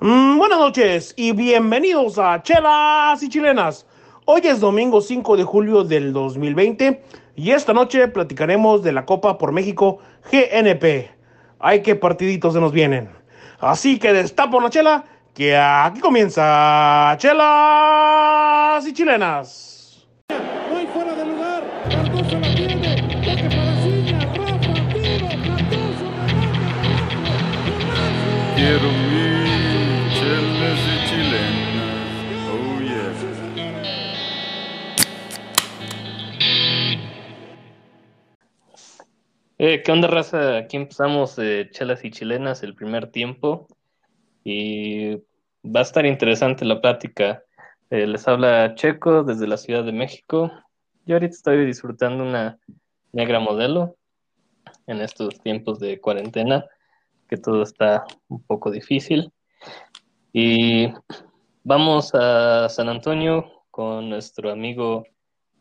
Mm, buenas noches y bienvenidos a Chelas y Chilenas. Hoy es domingo 5 de julio del 2020 y esta noche platicaremos de la Copa por México GNP. Ay, qué partiditos se nos vienen. Así que destapo una chela que aquí comienza Chelas y Chilenas. No hay fuera de lugar. Cardoso la tiene. Toque para Ciña. Rafa, tiro. Cardoso, remate. Quiero Eh, ¿Qué onda, raza? Aquí empezamos eh, Chelas y Chilenas el primer tiempo y va a estar interesante la plática. Eh, les habla Checo desde la Ciudad de México. Yo ahorita estoy disfrutando una negra modelo en estos tiempos de cuarentena, que todo está un poco difícil. Y vamos a San Antonio con nuestro amigo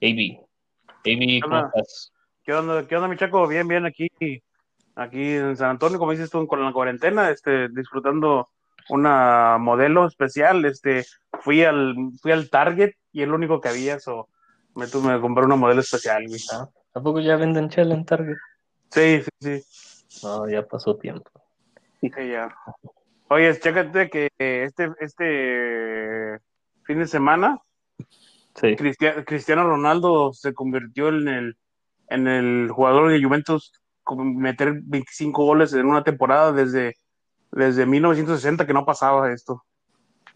AB. AB, ¿cómo estás? ¿Qué onda, qué onda, mi chaco? Bien, bien, aquí, aquí en San Antonio, como dices tú, con la cuarentena, este, disfrutando una modelo especial, este, fui al, fui al Target y el único que había, eso, me tuve que comprar una modelo especial, güey. Ah, ¿A poco ya venden chela en Target? Sí, sí, sí, No, ya pasó tiempo. sí, ya. Oye, chécate que este, este fin de semana, Sí. Cristia- Cristiano Ronaldo se convirtió en el, en el jugador de Juventus meter 25 goles en una temporada desde, desde 1960 que no pasaba esto.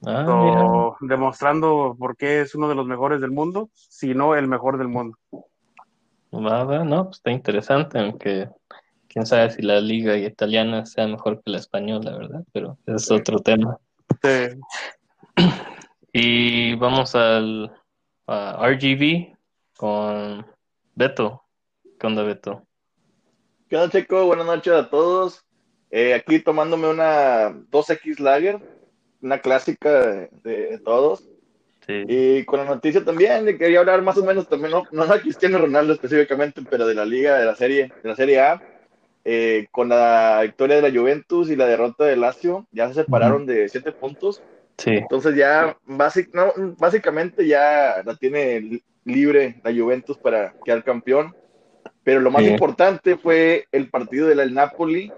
Ah, So, demostrando por qué es uno de los mejores del mundo, si no el mejor del mundo. Va, va, no, pues está interesante, aunque quién sabe si la liga italiana sea mejor que la española, ¿verdad? Pero es otro tema. Sí. Y vamos al a RGB con Beto. ¿Qué onda, Beto? ¿Qué onda, Checo? Buenas noches a todos. Eh, aquí tomándome una 2X Lager, una clásica de, de todos. Sí. Y con la noticia también, quería hablar más o menos también, no, no Cristiano Ronaldo específicamente, pero de la liga, de la serie, de la serie A. Eh, con la victoria de la Juventus y la derrota de Lazio, ya se separaron de siete puntos. Sí. Entonces ya basic- no, básicamente ya la tiene li- libre la Juventus para quedar campeón. Pero lo más Sí. importante fue el partido del Napoli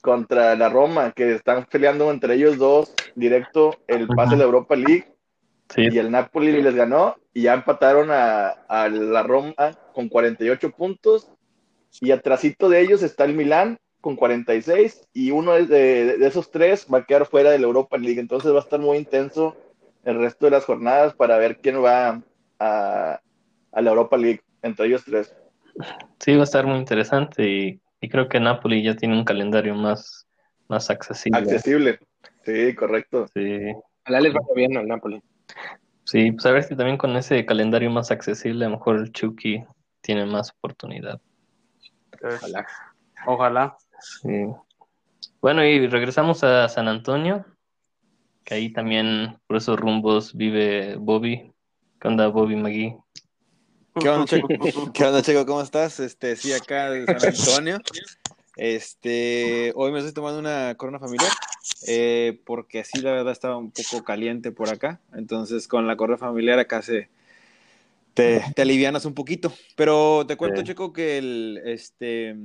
contra la Roma, que están peleando entre ellos dos directo el pase a la Europa League Sí. y el Napoli les ganó y ya empataron a, a la Roma con 48 puntos y atrasito de ellos está el Milán con 46 y uno de, de- de esos tres va a quedar fuera de la Europa League, entonces va a estar muy intenso el resto de las jornadas para ver quién va a, a la Europa League entre ellos tres. Sí, va a estar muy interesante y, y creo que Napoli ya tiene un calendario más, más accesible. Accesible. Sí, correcto. Sí. Ojalá les vaya bien al Napoli. Sí, pues a ver si también con ese calendario más accesible, a lo mejor el Chucky tiene más oportunidad. Ojalá. Ojalá. Sí. Bueno, y regresamos a San Antonio, que ahí también por esos rumbos vive Bobby. ¿Qué onda, Bobby McGee? ¿Qué onda, Checo? ¿Qué onda, Checo? ¿Cómo estás? Este, sí, acá de San Antonio. Este, hoy me estoy tomando una corona familiar, eh, porque sí, la verdad estaba un poco caliente por acá. Entonces, con la corona familiar acá se te, te alivianas un poquito. Pero te cuento, Sí. Checo, que el, este,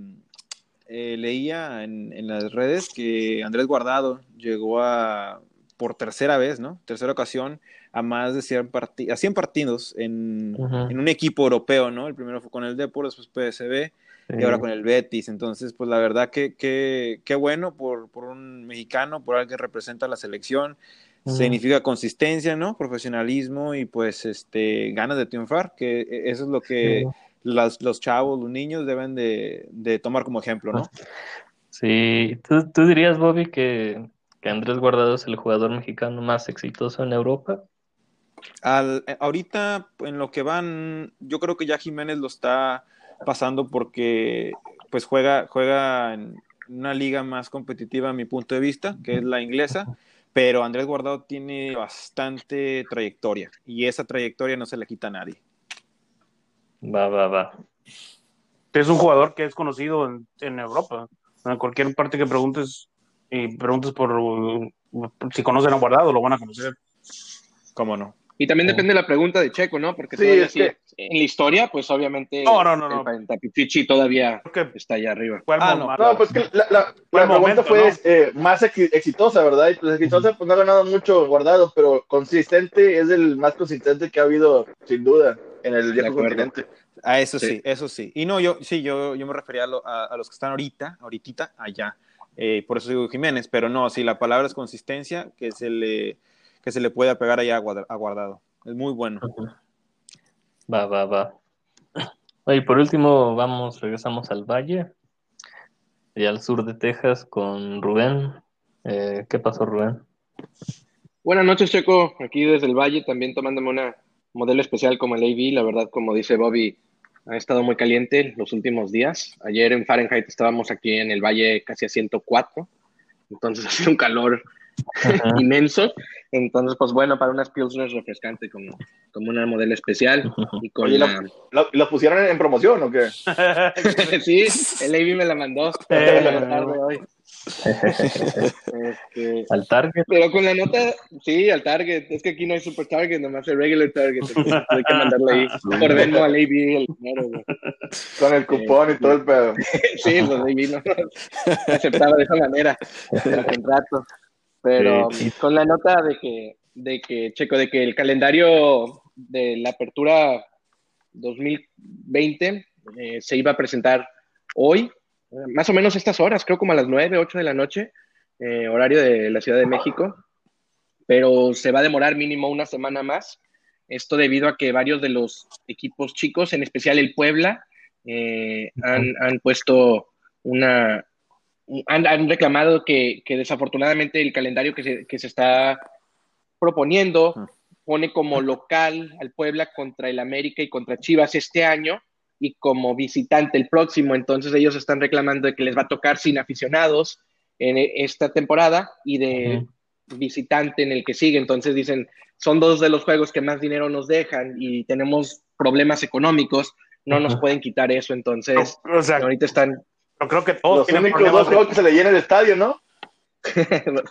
eh, leía en, en las redes que Andrés Guardado llegó a, por tercera vez, ¿no? Tercera ocasión, a más de 100, parti- a 100 partidos en, un equipo europeo, ¿no? El primero fue con el Depor, después PSB y Sí. ahora con el Betis. Entonces, pues la verdad que, que, qué bueno por, por un mexicano, por alguien que representa a la selección. Significa consistencia, ¿no? Profesionalismo y pues este ganas de triunfar, que eso es lo que las- los chavos, los niños deben de, de tomar como ejemplo, ¿no? Sí, ¿tú, tú dirías, Bobby, que, que Andrés Guardado es el jugador mexicano más exitoso en Europa? Al, eh, ahorita, en lo que van, yo creo que ya Jiménez lo está pasando porque pues juega, juega en una liga más competitiva a mi punto de vista, que es la inglesa, pero Andrés Guardado tiene bastante trayectoria y esa trayectoria no se le quita a nadie. Va, va, va. Es un jugador que es conocido en, en Europa. En cualquier parte que preguntes y preguntes por, si conocen a Guardado, lo van a conocer. ¿Cómo no? Y también depende de la pregunta de Checo, ¿no? Porque Sí, todavía es sí, que- en la historia, pues obviamente No, no, no, no. el Pantapichichi todavía Creo que está allá arriba. el Ah, momento. No, pues que la, la, Fue la el pregunta momento, fue ¿no? eh, más ex- exitosa, ¿verdad? Y pues exitosa, pues no ha ganado mucho guardado, pero consistente es el más consistente que ha habido, sin duda, en el viejo continente. A eso sí. Sí. eso sí. Y no, yo sí, yo, yo me refería a, lo- a- a los que están ahorita, ahorita, allá. Eh, por eso digo Jiménez, pero no, si la palabra es consistencia, que se le, que se le pueda pegar allá a, Guardado. Es muy bueno. Va, va, va. Oye, por último, vamos, regresamos al Valle y al sur de Texas con Rubén. Eh, ¿Qué pasó, Rubén? Buenas noches, Checo. Aquí desde el Valle, también tomándome una modelo especial como el AV. La verdad, como dice Bobby, ha estado muy caliente los últimos días. Ayer en Fahrenheit estábamos aquí en el Valle casi a 104. Entonces ha sido un calor inmenso. Entonces, pues bueno, para unas Pilsners refrescante como, como una modelo especial. Y con Oye, la... ¿Lo, lo pusieron en promoción o qué? sí, el AV me la mandó. Eh. la tarde hoy. Este, ¿Al Target? pero con la nota, sí, al Target. Es que aquí no hay Super Target, nomás el Regular Target. Hay que mandarle ahí por Venmo al AV el dinero. güey. Con el cupón y todo el pedo. Sí, pues AV no aceptaba de esa manera el contrato. Pero Sí, sí. con la nota de que, de que, Checo, de que el calendario de la apertura 2020 eh, se iba a presentar hoy, más o menos estas horas, creo como a las 9, 8 de la noche, eh, horario de la Ciudad de México, pero se va a demorar mínimo una semana más. Esto debido a que varios de los equipos chicos, en especial el Puebla, eh, han, han puesto una, han, han reclamado que, que desafortunadamente el calendario que se, que se está proponiendo pone como local al Puebla contra el América y contra Chivas este año y como visitante el próximo. Entonces ellos están reclamando de que les va a tocar sin aficionados en esta temporada y de visitante en el que sigue. Entonces dicen, son dos de los juegos que más dinero nos dejan y tenemos problemas económicos, no nos pueden quitar eso. Entonces, o sea, ahorita están yo creo que todos Los tienen únicos problemas dos juegos que se le llena el estadio, ¿no?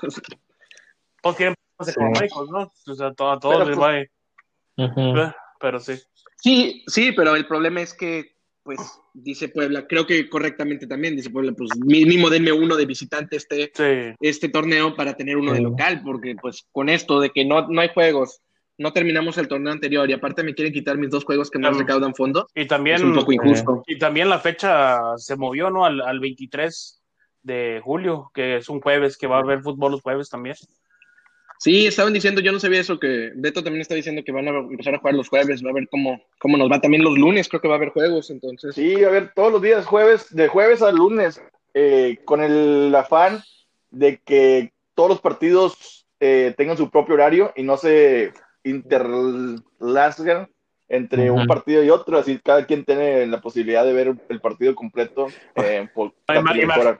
todos tienen problemas Sí. económicos, ¿no? O sea, todo- a todos Pero, les pues, va. Eh, Pero sí. Sí, sí, pero el problema es que, pues, dice Puebla, creo que correctamente también, dice Puebla, pues mínimo denme uno de visitante este, Sí. este torneo para tener uno de local, porque pues con esto de que no, no hay juegos, no terminamos el torneo anterior y aparte me quieren quitar mis dos juegos que más Um, recaudan fondos, Y también, es un poco injusto. y también la fecha se movió, ¿no? Al, al 23 de julio, que es un jueves, que va a haber fútbol los jueves también. Sí, estaban diciendo, yo no sabía eso, que Beto también está diciendo que van a empezar a jugar los jueves, va a ver cómo, cómo nos va también los lunes, creo que va a haber juegos, entonces. Sí, a ver, todos los días, jueves, de jueves a lunes, eh, con el afán de que todos los partidos eh, tengan su propio horario y no se interlazgan entre un partido y otro, así cada quien tiene la posibilidad de ver el partido completo eh, por.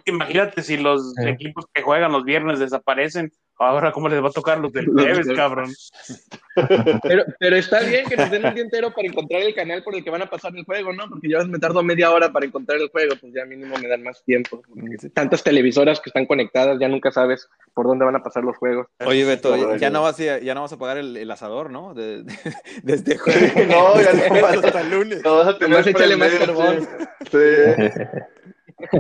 Imagínate si los Sí. equipos que juegan los viernes desaparecen, ahora cómo les va a tocar los del jueves, cabrón. Pero, pero está bien que nos den un día entero para encontrar el canal por el que van a pasar el juego, ¿no? Porque yo me tardo media hora para encontrar el juego, pues ya mínimo me dan más tiempo. Tantas televisoras que están conectadas, ya nunca sabes por dónde van a pasar los juegos. Oye, Beto, ya no vas a, ya no vas a pagar el, el asador, ¿no? De- de- desde jueves. No, ya no vas hasta el lunes. No vas a tener échale más carbón. Sí, sí.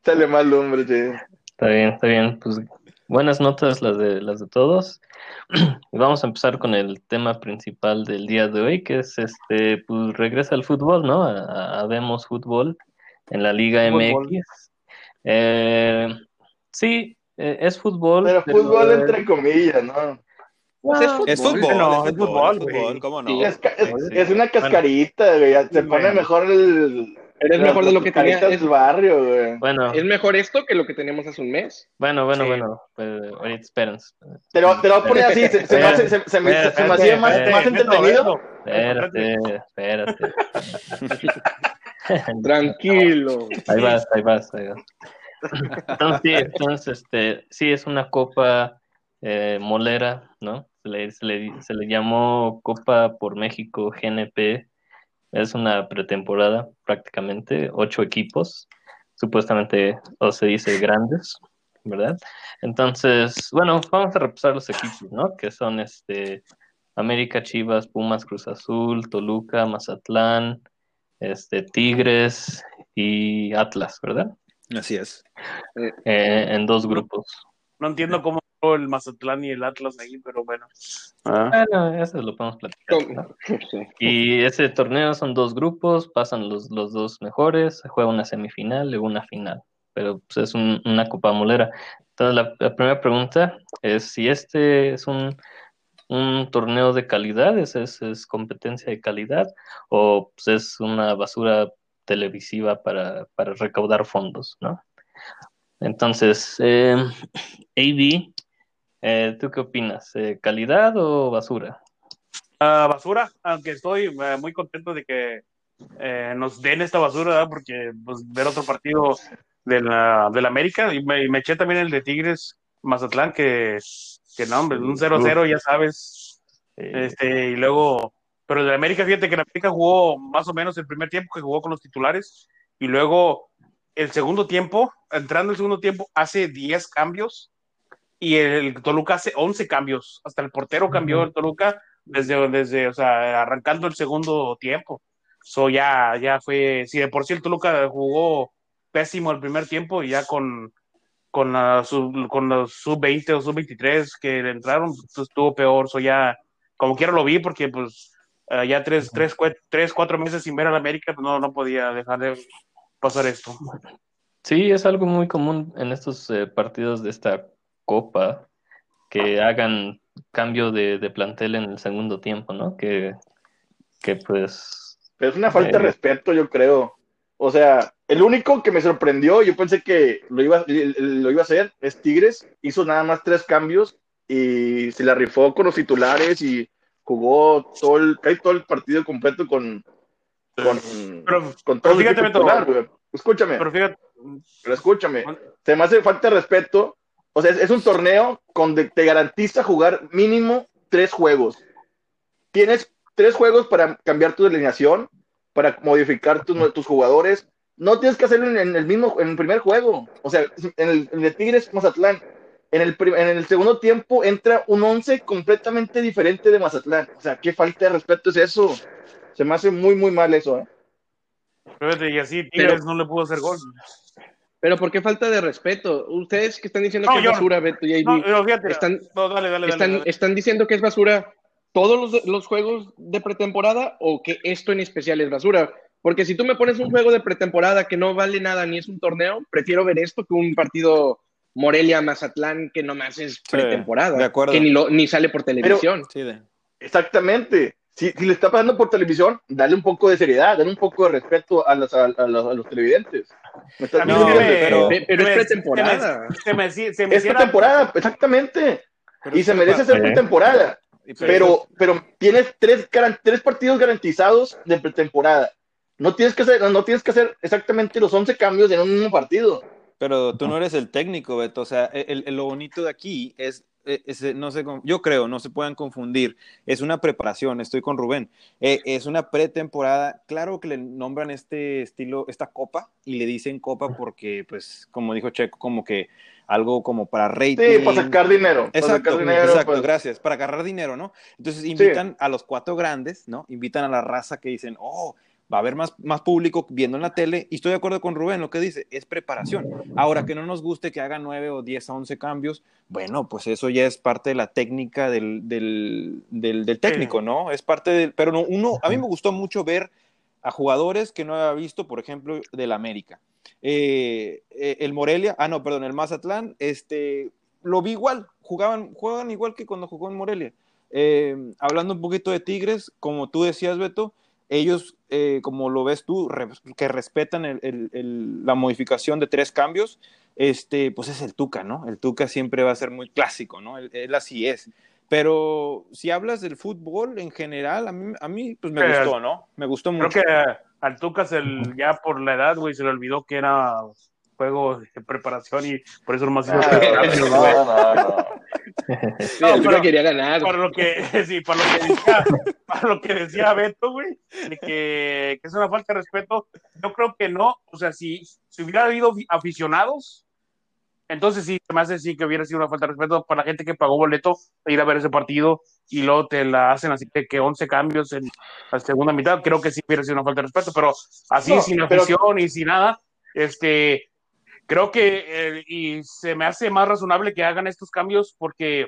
échale más lumbre, sí. Está bien, está bien. Pues buenas notas las de las de todos. Y Vamos a empezar con el tema principal del día de hoy, que es este, pues regresa al fútbol, ¿no? A, a Vemos Fútbol en la Liga Fútbol. MX. Eh, sí, eh, es fútbol. Pero pero- fútbol entre comillas, ¿no? Pues es fútbol. Es fútbol, No, es es fútbol, fútbol, es güey. fútbol, ¿cómo no? Sí. Es, ca- es, Sí. es una cascarita, güey. ya Se pone Bueno. mejor el. Pero es las- mejor de lo que tenía. cascaritas Es, barrio, güey. Bueno, es mejor esto que lo que teníamos hace un mes. bueno, bueno, Sí. bueno. Pues, ahorita espérense. Te lo, te lo voy a poner así, se, se me, hace- se, se me, se me hacía más, más entretenido. Espérate, espérate. Tranquilo. Ahí vas, ahí vas, ahí vas. Entonces, sí, entonces, este, sí, es una copa eh, molera, ¿no? Se le, se, le, se le llamó Copa por México GNP. Es una pretemporada, prácticamente, ocho equipos, supuestamente, o se dice grandes. ¿verdad? Entonces, bueno, vamos a repasar los equipos, ¿no? Que son este América, Chivas, Pumas, Cruz Azul, Toluca, Mazatlán, este Tigres y Atlas, ¿verdad? Así es. Eh, en dos grupos. No entiendo cómo el Mazatlán y el Atlas ahí, pero bueno. Ah. Bueno, eso lo podemos platicar. Y ese torneo son dos grupos, pasan los, los dos mejores, se juega una semifinal y una final, pero pues, es un- una copa molera. Entonces la, la primera pregunta es si este es un, un torneo de calidad, es, es, es competencia de calidad o pues, es una basura televisiva para, para recaudar fondos, ¿no? Entonces, eh, AB, eh, ¿tú qué opinas? Eh, ¿calidad o basura? Ah, basura, aunque estoy eh, muy contento de que eh, nos den esta basura, ¿verdad? porque pues, ver otro partido de la, de la América y me, eché también el de Tigres Mazatlán, que, que no, hombre, un 0-0, ya sabes. Este, y luego, pero el de la América, fíjate que la América jugó más o menos el primer tiempo que jugó con los titulares, y luego el segundo tiempo, entrando el segundo tiempo, hace 10 cambios, y el Toluca hace 11 cambios. Hasta el portero cambió el Toluca desde, desde, o sea, arrancando el segundo tiempo. So ya, ya fue, si de por sí el Toluca jugó pésimo el primer tiempo, y ya con, con, la sub, con los sub-20 o sub-23 que le entraron, pues, estuvo peor. So ya, como quiera lo vi, porque pues eh, ya tres, tres, cue- tres, cuatro meses sin ver a la América, pues no, no podía dejar de pasar esto. Sí, es algo muy común en estos eh, partidos de esta copa que hagan cambio de, de plantel en el segundo tiempo, ¿no? Que, que pues Pero es una falta Eh. de respeto, yo creo. O sea, el único que me sorprendió, yo pensé que lo iba, lo iba a hacer, es Tigres. Hizo nada más tres cambios y se la rifó con los titulares y jugó todo el, casi todo el partido completo con, con, Pero, con todo pero el fíjate, titular. Escúchame, pero fíjate, pero escúchame. Se me hace falta de respeto. O sea, es, es un torneo donde te garantiza jugar mínimo tres juegos. Tienes tres juegos para cambiar tu alineación, para modificar tus, tus jugadores. No tienes que hacerlo en, en el mismo, en el primer juego. O sea, en el, en el de Tigres Mazatlán, en el, en el segundo tiempo entra un once completamente diferente de Mazatlán. O sea, qué falta de respeto es eso. Se me hace muy, muy mal eso. ¿eh? y así Tigres no le pudo hacer gol. Pero ¿por qué falta de respeto? Ustedes que están diciendo No, que es basura, Beto y No, pero fíjate, están, no, dale, dale, dale, están, dale. están diciendo que es basura todos los, los juegos de pretemporada o que esto en especial es basura. Porque si tú me pones un juego de pretemporada que no vale nada ni es un torneo, prefiero ver esto que un partido Morelia-Mazatlán que nomás es pretemporada, de acuerdo. que ni, lo, ni sale por televisión. Sí, de- Exactamente. Si, si le está pasando por televisión, dale un poco de seriedad, dale un poco de respeto a, los- a, a los, a los televidentes. ¿Me estás A mí No, me- pero- Pe- pero es pretemporada. Se me, se me, se me Es pretemporada, exactamente. pero Y se merece ser eh. pretemporada. Pero, pero tienes tres, tres partidos garantizados de pretemporada. No tienes, que hacer, no tienes que hacer exactamente los 11 cambios en un mismo partido. Pero tú no eres el técnico, Beto. O sea, el, el- lo bonito de aquí es, eh, no con- yo creo, no se puedan confundir. Es una preparación, estoy con Rubén. Eh, es una pretemporada. Claro que le nombran este estilo, esta copa, y le dicen copa porque, pues, como dijo Checo, como que algo como para rating. Sí, para sacar dinero. para Exacto, sacar dinero, exacto, pues. gracias. Para agarrar dinero, ¿no? Entonces invitan a los cuatro grandes, ¿no? Invitan a la raza que dicen, oh, va a haber más, más público viendo en la tele. Y estoy de acuerdo con Rubén, lo que dice, es preparación. Ahora, que no nos guste que hagan nueve o diez a once cambios, bueno, pues eso ya es parte de la técnica del, del, del, del técnico, ¿no? Es parte del... Pero no, uno, a mí me gustó mucho ver a jugadores que no había visto, por ejemplo, del América. Eh, eh, el Morelia, ah, no, perdón, el Mazatlán, este, lo vi igual, jugaban, juegan igual que cuando jugó en Morelia. Eh, hablando un poquito de Tigres, como tú decías, Beto, ellos, eh, como lo ves tú, re- que respetan el- el- el- la modificación de tres cambios, este, pues es el Tuca, ¿no? El Tuca siempre va a ser muy clásico, ¿no? Él, él así es. Pero si hablas del fútbol en general, a mí, a mí pues me Eh, gustó, ¿no? Me gustó Creo mucho. que al Tuca se el- ya por la edad, güey, se le olvidó que era juego de preparación y por eso nomás hizo Ah, no, no, no. Sí, el Tuca pero- quería ganar. Para lo que, sí, para lo que decía, para lo que decía Beto, güey, de que, que es una falta de respeto, yo creo que no, o sea, si, si hubiera habido aficionados Entonces sí, me hace sí que hubiera sido una falta de respeto para la gente que pagó boleto de ir a ver ese partido y luego te la hacen así que, que 11 cambios en la segunda mitad. Creo que sí hubiera sido una falta de respeto, pero así No, sin pero- afición y sin nada, este, creo que eh, y se me hace más razonable que hagan estos cambios porque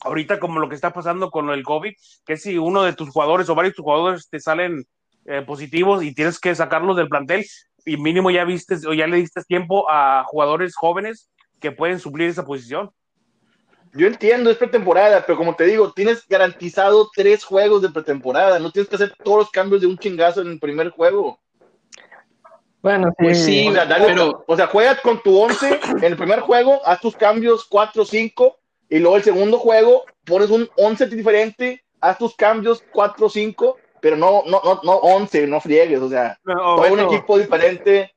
ahorita como lo que está pasando con el COVID, que si uno de tus jugadores o varios de tus jugadores te salen eh, positivos y tienes que sacarlos del plantel y mínimo ya viste o ya le diste tiempo a jugadores jóvenes que pueden suplir esa posición. Yo entiendo, es pretemporada, pero como te digo, tienes garantizado tres juegos de pretemporada. No tienes que hacer todos los cambios de un chingazo en el primer juego. Bueno, Pues sí, O sea, dale- pero o sea, juegas con tu 11 en el primer juego, haz tus cambios 4 5 y luego el segundo juego pones un 11 diferente, haz tus cambios 4 5, pero no no no no 11, no friegues, o sea, todo un equipo diferente.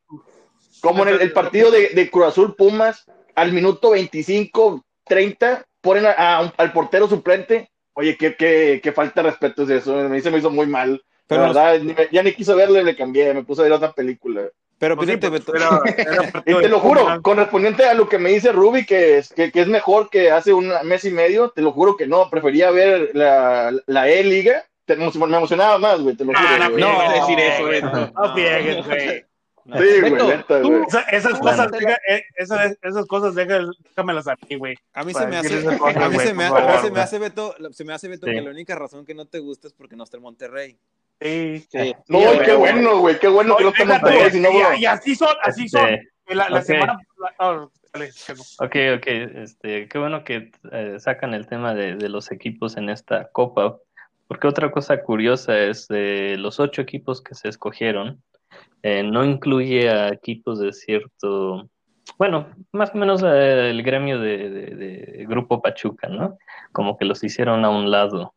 Como en el, el partido de, de Cruz Azul Pumas, al minuto 25, 30, ponen a- a al portero suplente. Oye, qué, qué, qué falta de respeto es eso. A mí se me hizo muy mal. Pero la los- verdad, ni me- ya ni quiso verle, le cambié. Me puse a ver otra película. Pero Pues sí, fíjate, pues, Beto, era- era Y te lo juro, correspondiente a lo que me dice Ruby, que es, que, que es mejor que hace un mes y medio, te lo juro que no. Prefería ver la, la E-Liga. Me emocionaba más, güey, te lo No, juro. no, güey. no, no, a decir no, eso, güey. No friegues, güey. Sí, güey, neta, güey. Esa- esas Bueno. cosas, deja- eh, esas, esas cosas, deja- déjamelas a mí, güey. a mí se me hace, a mí se me, hace Beto, se me hace Beto Sí. que la única razón que no te gusta es porque no está en Monterrey. Sí. sí. No, Sí, qué bueno, güey, qué bueno que no si no, y- y así son, así son. Este, La, la ok. semana. la- ah. Ok, ok, este, qué bueno que eh, sacan el tema de, de los equipos en esta copa, porque otra cosa curiosa es de los ocho equipos que se escogieron, eh, no incluye a equipos de cierto, bueno, más o menos eh, el gremio de, de- de Grupo Pachuca, ¿no? Como que los hicieron a un lado.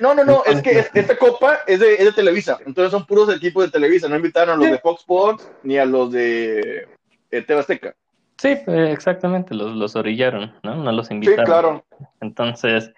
No, no, no, es que es- esta copa es de, es de Televisa, entonces son puros equipos de Televisa, no invitaron a los de Fox Sports ni a los de eh, TV Azteca. Sí, eh, exactamente, los, los orillaron, ¿no? No los Sí, invitaron. claro. Entonces,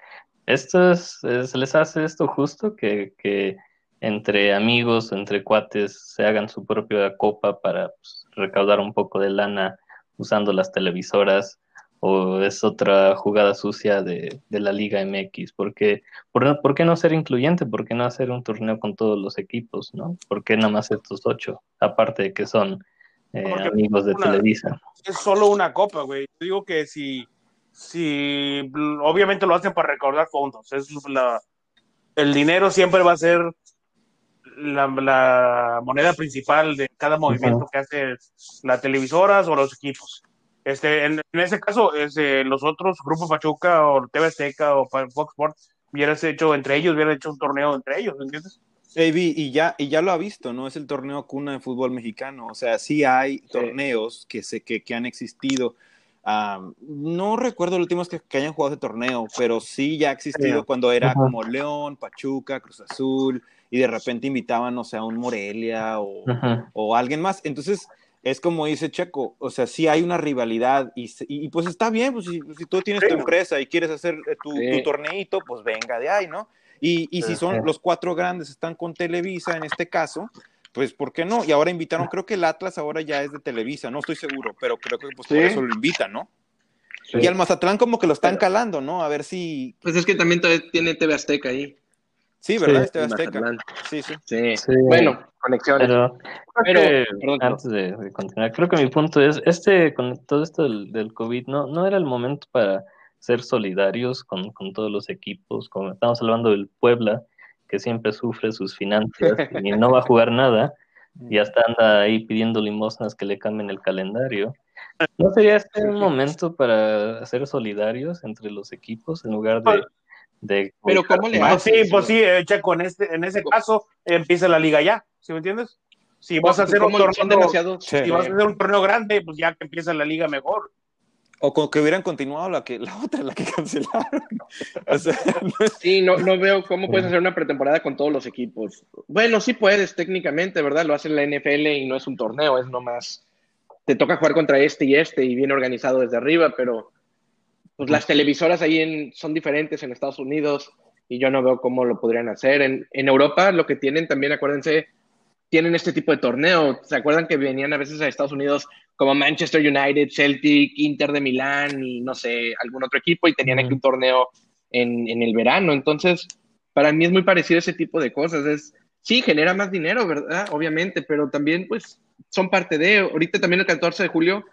esto es, se les hace esto justo que, que entre amigos, entre cuates, se hagan su propia copa para pues, recaudar un poco de lana usando las televisoras, o es otra jugada sucia de, de la Liga MX, porque ¿por, ¿por qué no ser incluyente? ¿Por qué no hacer un torneo con todos los equipos, no? ¿Por qué nada más estos ocho? Aparte de que son eh, amigos de una- Televisa. Es solo una copa, güey. Digo que si, si obviamente lo hacen para recaudar fondos. Es la, el dinero siempre va a ser la, la moneda principal de cada movimiento que hace las televisoras o los equipos. Este, en, en ese caso, este, los otros, Grupo Pachuca o TV Azteca o Fox Sports, hubieras hecho entre ellos, hubieran hecho un torneo entre ellos, ¿entiendes? AB, y ya, y ya lo ha visto, ¿no? Es el torneo cuna de fútbol mexicano. O sea, sí hay torneos que, se, que, que han existido. Am, no recuerdo los últimos que, que hayan jugado ese torneo, pero sí ya ha existido Sí. cuando era como León, Pachuca, Cruz Azul, y de repente invitaban, o sea, a un Morelia o, o alguien más. Entonces, es como dice Checo, o sea, sí hay una rivalidad y, y, y, pues está bien, pues si, si tú tienes tu empresa y quieres hacer eh, tu, Sí. tu torneito, pues venga de ahí, ¿no? Y, y si son los cuatro grandes están con Televisa en este caso, pues ¿por qué no? Y ahora invitaron, creo que el Atlas ahora ya es de Televisa, no estoy seguro, pero creo que pues por eso lo invitan, ¿no? Sí. Y al Mazatlán como que lo están Pero- calando, ¿no? A ver si... Pues es que también tiene TV Azteca ahí. Sí, ¿verdad? Sí. Este el Azteca. Mazatlán. Sí, sí. Sí. Sí. Bueno, conexiones. Pero, creo Pero- que, perdón, no. antes de, de continuar, creo que mi punto es, este, con todo esto del, del COVID, no, no era el momento para ser solidarios con, con todos los equipos, como estamos hablando del Puebla, que siempre sufre sus finanzas y no va a jugar nada, y hasta anda ahí pidiendo limosnas que le cambien el calendario. ¿No sería este un momento para ser solidarios entre los equipos en lugar de... de Pero ¿cómo le Pues haces? sí, pues sí, eh, Checo, en, este, en ese caso empieza la liga ya, ¿sí me entiendes? Si vas a hacer un ¿Cómo torneo, demasiados? Sí. si vas a hacer un torneo grande, pues ya que empieza la liga mejor. O con que hubieran continuado la que la otra, la que cancelaron. O sea, no es- Sí, no, no veo cómo puedes hacer una pretemporada con todos los equipos. Bueno, sí puedes técnicamente, ¿verdad? Lo hace la NFL y no es un torneo, es nomás. Te toca jugar contra este y este y bien organizado desde arriba, pero pues las televisoras ahí en- son diferentes en Estados Unidos y yo no veo cómo lo podrían hacer. En, en Europa lo que tienen también, acuérdense, tienen este tipo de torneo. ¿Se acuerdan que venían a veces a Estados Unidos como Manchester United, Celtic, Inter de Milán y no sé, algún otro equipo y tenían aquí un torneo en, en el verano? Entonces, para mí es muy parecido ese tipo de cosas. Es, sí, genera más dinero, ¿verdad? Obviamente, pero también, pues, son parte de. Ahorita también el 14 de julio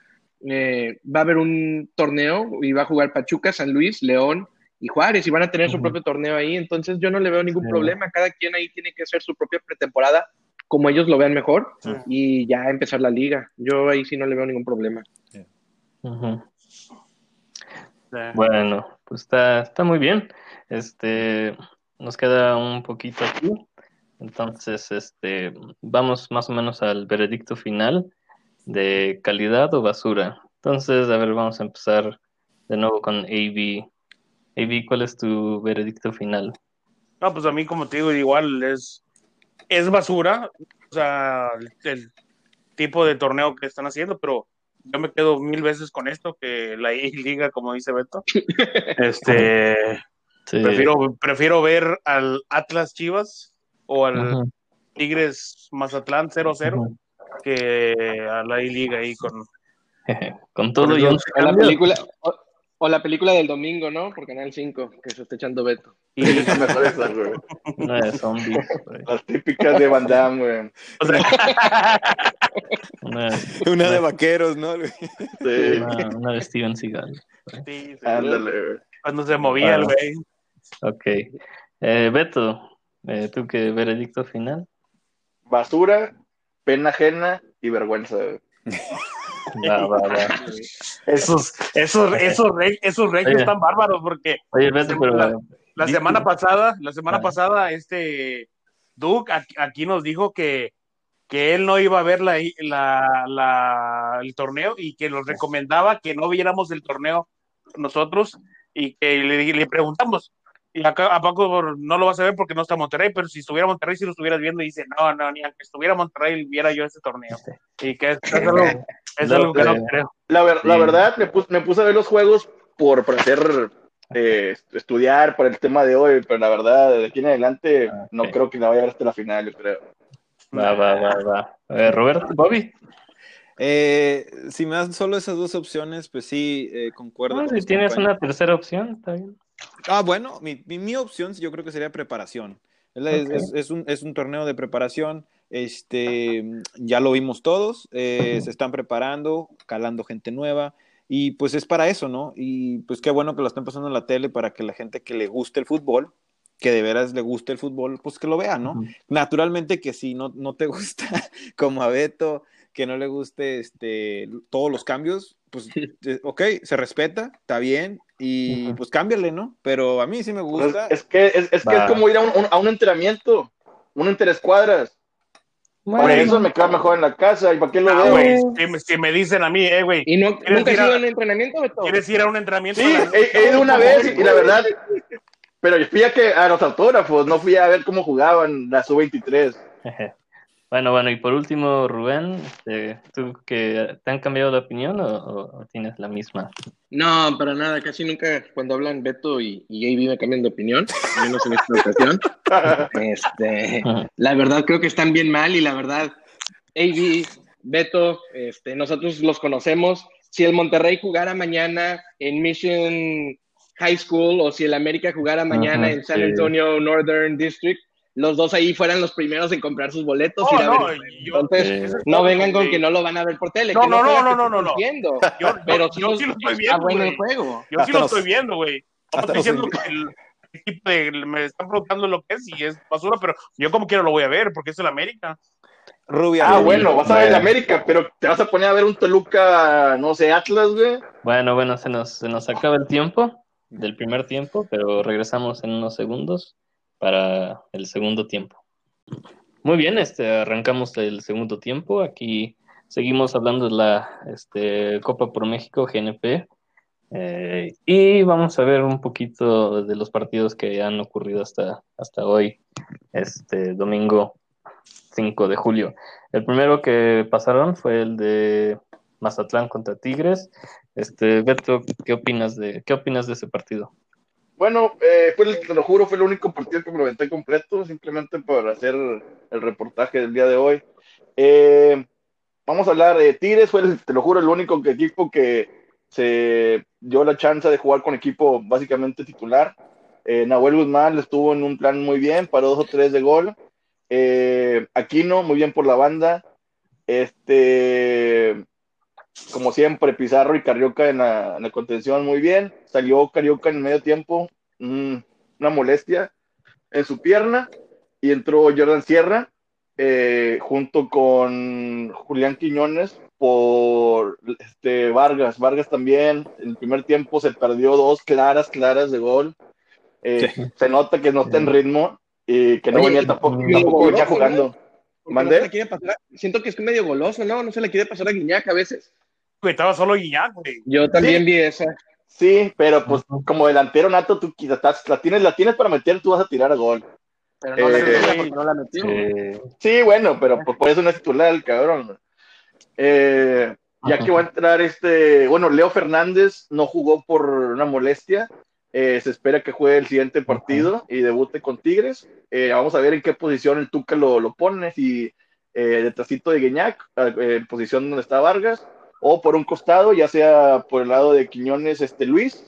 eh, va a haber un torneo y va a jugar Pachuca, San Luis, León y Juárez y van a tener su propio torneo ahí. Entonces, yo no le veo ningún Sí. problema. Cada quien ahí tiene que hacer su propia pretemporada como ellos lo vean mejor y ya empezar la liga. Yo ahí sí no le veo ningún problema. Bueno, pues está, está muy bien. Este, nos queda un poquito aquí. Entonces, este, vamos más o menos al veredicto final de calidad o basura. Entonces, a ver, vamos a empezar de nuevo con AB. AB, ¿cuál es tu veredicto final? No, pues a mí, como te digo, igual es, es basura, o sea, el, el tipo de torneo que están haciendo, pero yo me quedo mil veces con esto que la I-Liga, como dice Beto. Este, Sí. prefiero, prefiero ver al Atlas Chivas o al Tigres Mazatlán 0-0 ujú. Que a la I-Liga ahí con... Con todo y O la película, o, o la película del domingo, ¿no? Por Canal 5, que se está echando Beto. Y es mejor esa, güey. Una de zombies, güey. Las típicas de Van Damme, güey. O sea, Una, Una de vaqueros, ¿no? Sí, una, una de Steven Seagal. sí, sí, ándale, güey. cuando se movía el Ah. güey. Ok. Eh, Beto, eh, ¿tú qué veredicto final? Basura, pena ajena y vergüenza, güey. Va, va, va. Esos, esos, esos, reg- esos Oye. están bárbaros porque Oye, Beto, pero La- semana pasada, la semana Ah. pasada, este Duke aquí, aquí nos dijo que, que él no iba a ver la, la, la- el torneo y que nos recomendaba que no viéramos el torneo nosotros y que le, le preguntamos, y acá a Paco no lo vas a ver porque no está Monterrey, pero si estuviera Monterrey, si lo estuvieras viendo, y dice, no, no, ni aunque estuviera Monterrey, viera yo ese torneo. Y que es, es algo, es No algo que no creo. La, ver- la verdad, me puse, me puse a ver los juegos por, por hacer, eh, estudiar para el tema de hoy, pero la verdad, de aquí en adelante, Ah, no creo que la vaya a ver hasta la final, yo creo. va, va, va, va. Eh, Roberto, Bobby. Eh, si me dan solo esas dos opciones, pues sí, eh, concuerdo. No, si tienes una tercera opción, está bien. Ah, bueno, mi, mi, mi opción yo creo que sería preparación. Es, un, es un torneo de preparación. Este, ya lo vimos todos, eh, se están preparando, calando gente nueva. Y pues es para eso, ¿no? Y pues qué bueno que lo estén pasando en la tele para que la gente que le guste el fútbol, que de veras le guste el fútbol, pues que lo vea, ¿no? Naturalmente que si no, no te gusta, como a Beto, que no le guste este, todos los cambios, pues eh, ok, se respeta, está bien, y pues cámbiale, ¿no? Pero a mí sí me Pues gusta. es que, es, es, que es como ir a un, un- a un entrenamiento, un interescuadras. Por Bueno, eso me queda mejor en la casa, ¿y para qué lo Ah, veo? si, me- si me dicen a mí, eh, güey, ¿Y no, ¿Quieres nunca has ir a- ido a un entrenamiento, Beto? ¿quieres ir a un entrenamiento? Sí, he ido una vez y, y la verdad, pero yo fui a, que, a los autógrafos, no fui a ver cómo jugaban la sub-23. Bueno, bueno, y por último, Rubén, este, ¿tú que te han cambiado de opinión o, tienes la misma? No, para nada, casi nunca cuando hablan Beto y, y AB me cambian de opinión, menos en esta ocasión. Este, la verdad creo que están bien mal y la verdad, AB, Beto, este, nosotros los conocemos. Si el Monterrey jugara mañana en Mission High School o si el América jugara mañana Ajá, en San sí. Antonio Northern District, los dos ahí fueran los primeros en comprar sus boletos. No, ir a no, ver. yo- Entonces, es no vengan con que no lo van a ver por tele. No, que no, no, no, no, no, no. mintiendo. Yo, Pero yo, sí, yo los- sí lo estoy viendo, bueno el juego. Yo sí lo estoy viendo, güey. No estoy diciendo los- que el equipo me están preguntando lo que es y es basura, pero yo como quiero lo voy a ver porque es el América. Rubia. Ah, bueno, vas a ver el Bueno. América, pero te vas a poner a ver un Toluca, no sé, Atlas, güey. Bueno, bueno, se nos, se nos acaba el tiempo del primer tiempo, pero regresamos en unos segundos para el segundo tiempo. Muy bien, este, arrancamos el segundo tiempo. Aquí seguimos hablando de la este, Copa por México, GNP. eh, y vamos a ver un poquito de los partidos que han ocurrido hasta, hasta hoy, este domingo 5 de julio. El primero que pasaron fue el de Mazatlán contra Tigres. Este, Beto, ¿qué opinas de qué opinas de ese partido? Bueno, eh, fue el- te lo juro, fue el único partido que me lo aventé completo, simplemente para hacer el reportaje del día de hoy. Eh, vamos a hablar de Tigres, fue, el- te lo juro, el único equipo que se dio la chance de jugar con equipo básicamente titular. Eh, Nahuel Guzmán estuvo en un plan muy bien, paró dos o tres de gol. Eh, Aquino, muy bien por la banda. Este, como siempre, Pizarro y Carioca en la, en la contención muy bien. Salió Carioca en medio tiempo, mm, una molestia en su pierna. Y entró Jordan Sierra eh, junto con Julián Quiñones por este, Vargas. Vargas también en el primer tiempo se perdió dos claras, claras de gol. Eh, Se nota que no está en ritmo y que no Oye, venía tampoco, tampoco venía goloso, jugando. Siento que es medio goloso, ¿no? No se le quiere pasar a Guiñac a veces. Güey, estaba solo Guiñac, güey. Yo también Sí. vi esa. Sí, pero pues como delantero nato, tú quizás la tienes, la tienes para meter, tú vas a tirar a gol. Pero no la Eh, metió no la metió. Eh, Sí, bueno, pero pues por eso no es titular el cabrón. Eh, ya que va a entrar este, bueno, Leo Fernández no jugó por una molestia. Eh, se espera que juegue el siguiente partido y debute con Tigres. Eh, vamos a ver en qué posición el Tuca lo, lo pone, si eh, detrásito de Guiñac, eh, en posición donde está Vargas, o por un costado, ya sea por el lado de Quiñones, este Luis,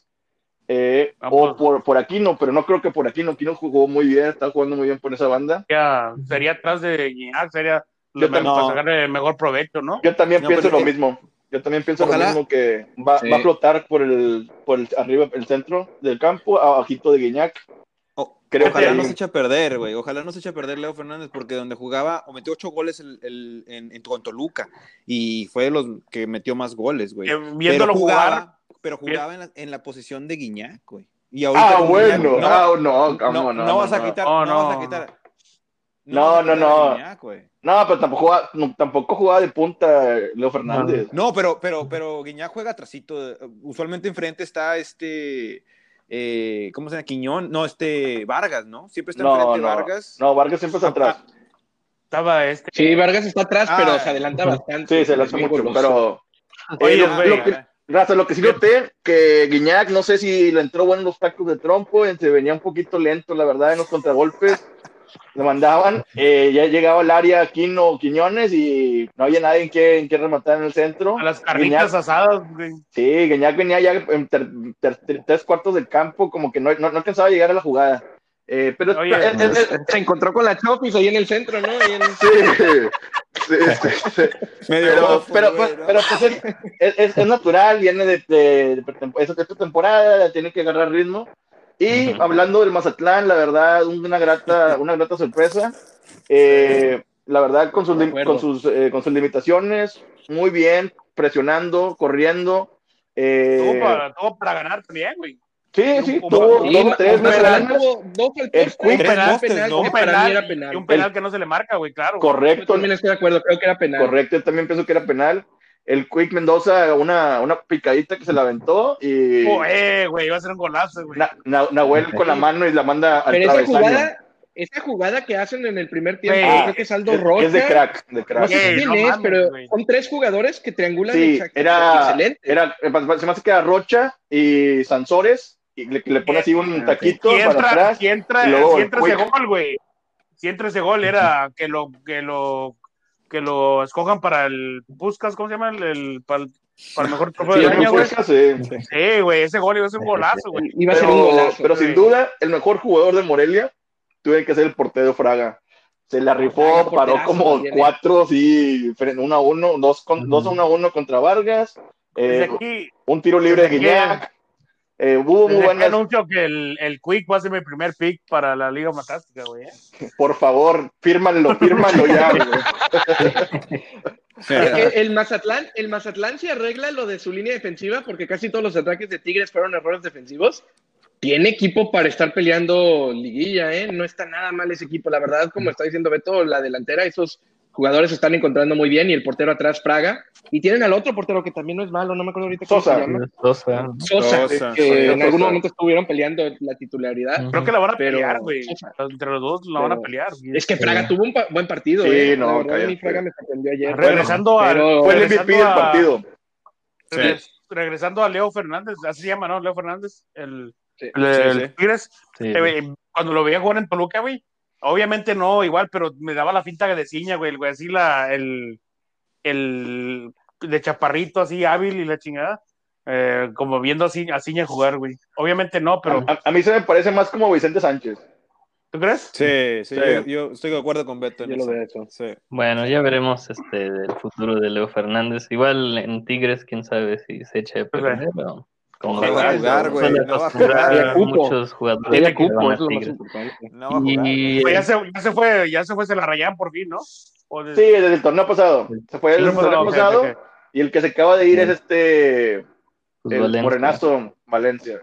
eh, Ah, o pues. por, por Aquino, pero no creo que por Aquino. Aquino jugó muy bien, está jugando muy bien por esa banda. Sería, sería atrás de Guiñac, sería Yo también- para sacarle el mejor provecho, ¿no? Yo también No, pienso pero lo es- mismo. Yo también pienso Ojalá- lo mismo que va, Sí. va a flotar por el, por el arriba, el centro del campo, abajito de Guiñac. O- Creo ojalá que- no se eche a perder, güey. Ojalá no se eche a perder Leo Fernández, porque donde jugaba, o metió ocho goles el- el- en, en, con Toluca, y fue de los que metió más goles, güey. Pero viéndolo jugar, jugaba, pero jugaba en la, en la posición de Guiñac, güey. Y ahorita Ah, bueno. Guiñac, ah, no, no, no, no, vas a quitar, No, no, vas a no, quitar. No, no, no. Guiñac. No, pero tampoco jugaba, no, tampoco jugaba de punta Leo Fernández. No, pero, pero, pero Guiñac juega atrasito. Usualmente enfrente está este, eh, ¿cómo se llama? Quiñón, no, este Vargas, ¿no? Siempre está No, enfrente no, Vargas. no, Vargas siempre está atrás. estaba este. Sí, Vargas está atrás, Ah. pero se adelanta bastante. Sí, se bien mucho, goloso. pero... Oye, eh, lo- que- Raza, lo que sí noté, que Guiñac, no sé si le entró bueno los tacos de trompo, se venía un poquito lento, la verdad, en los contragolpes. Le mandaban, eh, ya llegaba al área Quino Quiñones y no había nadie en que, en que rematar en el centro. A las carnitas Guiñac- asadas, güey. Sí, Guiñac venía ya en ter- ter- ter- tres cuartos del campo, como que no, no, no alcanzaba a llegar a la jugada. Eh, pero Oye, es- es- es- Se encontró con la Chofis ahí en el centro, ¿no? Ahí en- sí, sí, sí, sí. Medio pero, bofo, pero, pues, ¿no? pero pues es, es- es- natural, viene de, de, de pretem- es, es temporada, tiene que agarrar ritmo. Y hablando del Mazatlán, la verdad, una grata, una grata sorpresa. Eh, la verdad, con sus, con, sus, eh, con sus limitaciones, muy bien, presionando, corriendo. eh, Tuvo para, tuvo para ganar también, güey. sí, sí, tuvo Sí, dos tres penal, tuvo dos al El Quick un penal, penal, ¿no? penal, era y penal. un penal que no se le marca, güey, claro. Yo Correcto, también estoy de acuerdo, creo que era penal. correcto, yo también pienso que era penal. El Quick Mendoza, una, una picadita que se la aventó y Oh, eh, güey, iba a ser un golazo, güey. Na- Na- Nahuel con la mano y la manda al Pero esa jugada, esa jugada que hacen en el primer tiempo, creo que es Aldo Es, Rocha. es de crack, de crack. No sé quién no es, mames, pero son tres jugadores que triangulan Sí, era, excelente. era, se me hace que era Rocha y Sansores, y le, le pone así un taquito Si para entra, atrás. si entra, y luego si entra ese gol, güey. Si entra ese gol, era que lo, que lo, que lo escojan para el Buscas, ¿cómo se llama? El, el- para, el, para el mejor trofeo Sí, del el año, güey. Sí. Sí, güey, ese gol iba a ser un golazo, güey. Iba a ser un Pero, golazo. pero sin duda, el mejor jugador de Morelia tuve que ser el portero Fraga. Se la rifó, Fraga, paró como cuatro, sí, uno a uno, dos, con, dos a uno a uno contra Vargas, eh, aquí, un tiro libre de Guiñac. Eh, hubo desde buenas, anuncio que el, el Quick va a ser mi primer pick para la Liga Fantástica, güey. eh. por favor, fírmanlo, fírmanlo ya. güey. El, el Mazatlán, el Mazatlán se arregla lo de su línea defensiva porque casi todos los ataques de Tigres fueron errores defensivos. Tiene equipo para estar peleando liguilla, ¿eh? No está nada mal ese equipo. La verdad, como está diciendo Beto, la delantera, esos jugadores se están encontrando muy bien y el portero atrás, Praga. Y tienen al otro portero que también no es malo, no me acuerdo ahorita cómo Sosa. se llama. Sosa. Sosa, Sosa, que Sosa. en algún momento estuvieron peleando la titularidad. Creo que la van a Pero- pelear, güey. Entre los dos la van a pelear. Es que Fraga tuvo un pa- buen partido. Sí, ¿eh? no, la verdad, a mí cállate. Fraga me sorprendió ayer. Regresando a. pero- Fue el MVP del partido. regres- Regresando a Leo Fernández, así se llama, ¿no? Leo Fernández, el, Sí. El, el. Tigres, Sí, eh, cuando lo veía jugar en Toluca, güey, obviamente no, igual, pero me daba la finta de ciña, güey, el güey, así la, el, el de chaparrito, así hábil y la chingada, eh, como viendo así, a ciña jugar, güey. Obviamente no, pero, A, a mí se me parece más como Vicente Sánchez. ¿tú crees? Sí, sí, Sí. Yo, yo estoy de acuerdo con Beto en Yo lo eso. veo eso. Sí. Bueno, ya veremos este el futuro de Leo Fernández. Igual en Tigres, quién sabe si se echa de Pues, perder o como No va a jugar, güey. suele No va a acostumbrar jugar. a Cupo. muchos jugadores Tiene cupo, eso es lo más. No va a jugar. Y Pues ya se, ya se fue, ya se fue, se la rayaban por fin, ¿no? Sí, desde el torneo pasado. Se fue el torneo pasado y el que se acaba de ir Sí. es este, pues, el Valencia. morenazo Valencia.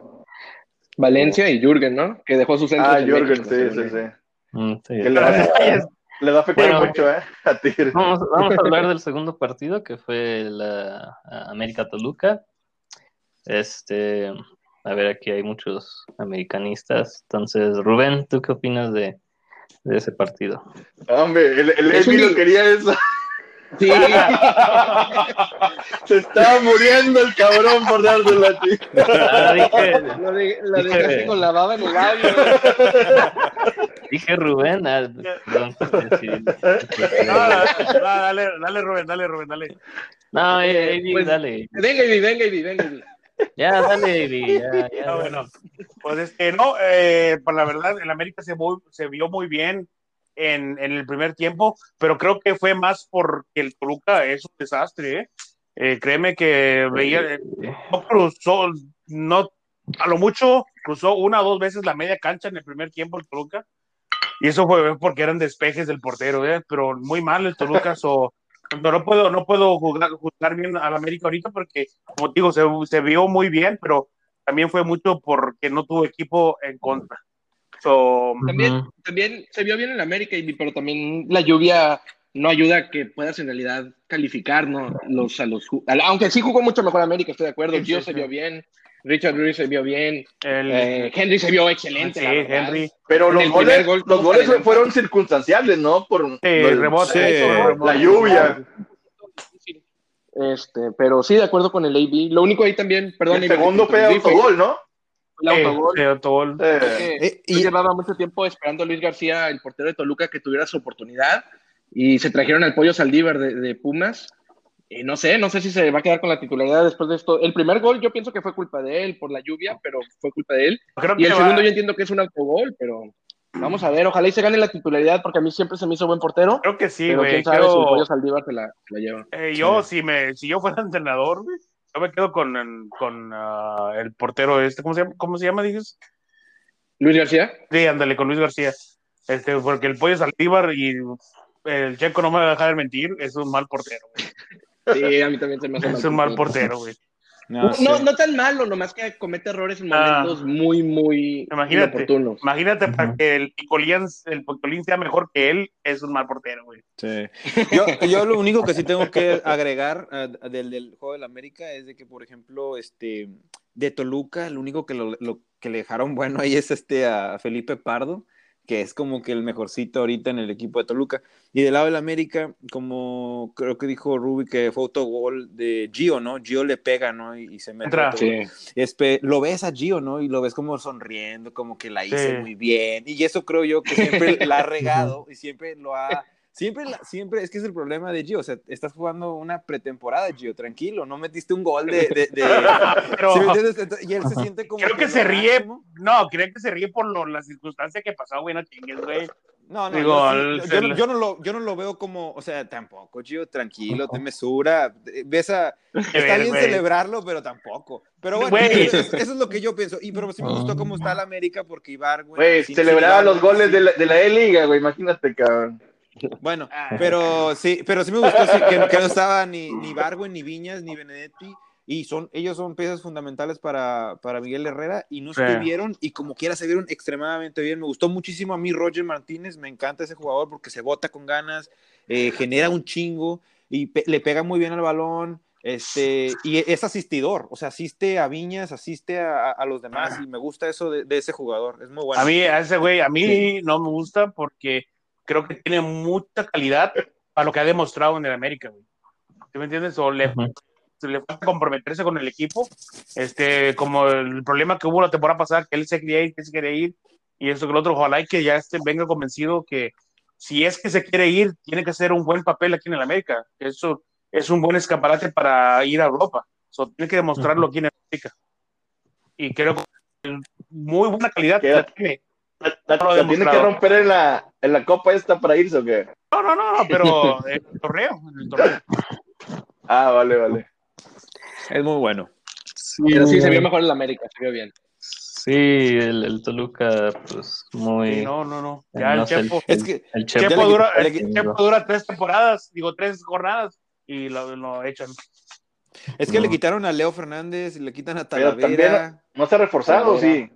Valencia y Jürgen, ¿no? Que dejó sus centros Ah, en Jürgen, México, sí, sí, sí. Mm, sí. Que le, da, le da Bueno. mucho, ¿eh? A Tigres. Vamos, vamos a hablar del segundo partido que fue la América Toluca. Este, a ver, aquí hay muchos americanistas. Entonces, Rubén, ¿tú qué opinas de, de ese partido? Hombre, el, el Es un- lo quería eso. Sí, Se estaba muriendo el cabrón por dárselo a ti. Ah, dije, lo, de, lo Dije- dejaste con la baba en el labio. dije Rubén. ah, perdón, sí. No, no, dale, dale, Rubén, dale, Rubén, dale. No, eh, Pues- dale. Venga, Ivy, venga, Ivy, venga, Ivy. Ya, dale, Eddie. Ya, ya, Ah, bueno, pues este, no, eh, pues la verdad, el América se, muy- se vio muy bien en, en el primer tiempo, pero creo que fue más porque el Toluca es un desastre, ¿eh? Eh, créeme que veía, no cruzó, no, a lo mucho cruzó una o dos veces la media cancha en el primer tiempo el Toluca, y eso fue porque eran despejes del portero, ¿eh? Pero muy mal el Toluca, so, no, no puedo, no puedo jugar, juzgar bien al América ahorita porque, como te digo, se, se vio muy bien, pero también fue mucho porque no tuvo equipo en contra. So, También, Ujú. también se vio bien en América, pero también la lluvia no ayuda a que puedas en realidad calificar, ¿no? Los, a los, aunque sí jugó mucho mejor América, estoy de acuerdo. Sí, Gio sí, se sí. vio bien, Richard Luis se vio bien, el, eh, Henry se vio excelente. sí. Henry. Pero los el goles, gol, los ¿cómo goles fueron circunstanciales, ¿no? Por Sí, el- rebote, sí, rebote. la lluvia. Este, pero sí, de acuerdo con el AB. Lo único ahí también, perdón, el segundo fue autogol, ¿no? el autogol. Autogol. Eh, Eh, y- llevaba mucho tiempo esperando a Luis García, el portero de Toluca, que tuviera su oportunidad y se trajeron al pollo Saldívar de, de Pumas. Y no sé, no sé si se va a quedar con la titularidad después de esto. El primer gol yo pienso que fue culpa de él por la lluvia, pero fue culpa de él. Creo Y el va- segundo yo entiendo que es un autogol, pero vamos a ver, ojalá y se gane la titularidad porque a mí siempre se me hizo buen portero. creo que sí, pero güey. quién sabe creo- si el pollo Saldívar se la, se la lleva. eh, yo, si, me, si yo fuera entrenador, güey, yo me quedo con, con ah, el portero este, ¿cómo se llama? ¿Cómo se llama, dices? Luis García. Sí, ándale, con Luis García. Este, porque el pollo Saldívar y el Checo no me va a dejar de mentir, es un mal portero, güey. Sí, a mí también se me hace Es un mal portero, güey. No, No, sí. no, no tan malo, nomás que comete errores en Ah. momentos muy, muy Imagínate. inoportunos. Imagínate para que el Picolín, el Picolín sea mejor que él, es un mal portero, güey. Sí. Yo, yo lo único que sí tengo que agregar eh, del, del juego del América es de que, por ejemplo, este de Toluca, lo único que, lo, lo que le dejaron bueno ahí es este a Felipe Pardo, que es como que el mejorcito ahorita en el equipo de Toluca. Y del lado del América, como creo que dijo Ruby que fue autogol de Gio, ¿no? Gio le pega, ¿no? Y, y se mete. Entra. autogol. Sí. Espe- lo ves a Gio, ¿no? Y lo ves como sonriendo, como que la hice Sí. muy bien. Y eso creo yo que siempre la ha regado y siempre lo ha. Siempre, la- siempre, es que es el problema de Gio. O sea, estás jugando una pretemporada, Gio, tranquilo. No metiste un gol de. de, de- Pero ¿Sí me entiendes? Entonces, Y él se siente como. creo que se ríe. máximo. No, creo que se ríe por lo, la circunstancia que pasó, güey, no chingues, güey. No, no, Digo, yo, al- sí- yo no- yo no lo, yo no lo veo como, o sea, tampoco, Gio, tranquilo, te mesura, ves a, está bien celebrarlo, pero tampoco. Pero bueno, eso, es- eso es lo que yo pienso. Y pero sí me gustó cómo está la América porque Ibar, güey. Güey, sí- celebraba los goles de la, de la E-Liga, güey, imagínate, cabrón. Bueno, Ah. pero sí, pero sí me gustó sí, que, que no estaba ni, ni Barwen, ni Viñas, ni Benedetti. Y son, ellos son piezas fundamentales para, para Miguel Herrera y no Sí. estuvieron y como quiera se vieron extremadamente bien. Me gustó muchísimo a mí Roger Martínez, me encanta ese jugador porque se bota con ganas, eh, genera un chingo y pe- le pega muy bien al balón. Este, y es asistidor, o sea, asiste a Viñas, asiste a, a- los demás y me gusta eso de, de ese jugador, es muy bueno. A mí, a ese güey, a mí no me gusta porque creo que tiene mucha calidad para lo que ha demostrado en el América, güey. ¿Sí me entiendes? O le, Ujú. se le falta comprometerse con el equipo. Este, como el problema que hubo la temporada pasada, que él se quería ir, que se quería ir, y eso que el otro, ojalá y que ya este venga convencido que si es que se quiere ir, tiene que hacer un buen papel aquí en el América. Eso es un buen escaparate para ir a Europa. So, tiene que demostrarlo aquí en América. Y creo que muy buena calidad ¿Qué? la tiene. ¿La, la- la tiene que romper en la, en la copa esta para irse o qué? No, no, no, no, pero en el torneo, en el torneo. Ah, vale, vale. Es muy bueno. Pero sí, se vio mejor en la América, se vio bien. Sí, el, el Toluca, pues muy. Sí, no, no, no. Ya no el Chepo, Es que el Chepo. Dura, el Chepo dura tres temporadas, digo, tres jornadas, y lo, lo echan. Es que No. le quitaron a Leo Fernández, le quitan a Talavera. ¿No se ha reforzado o sí?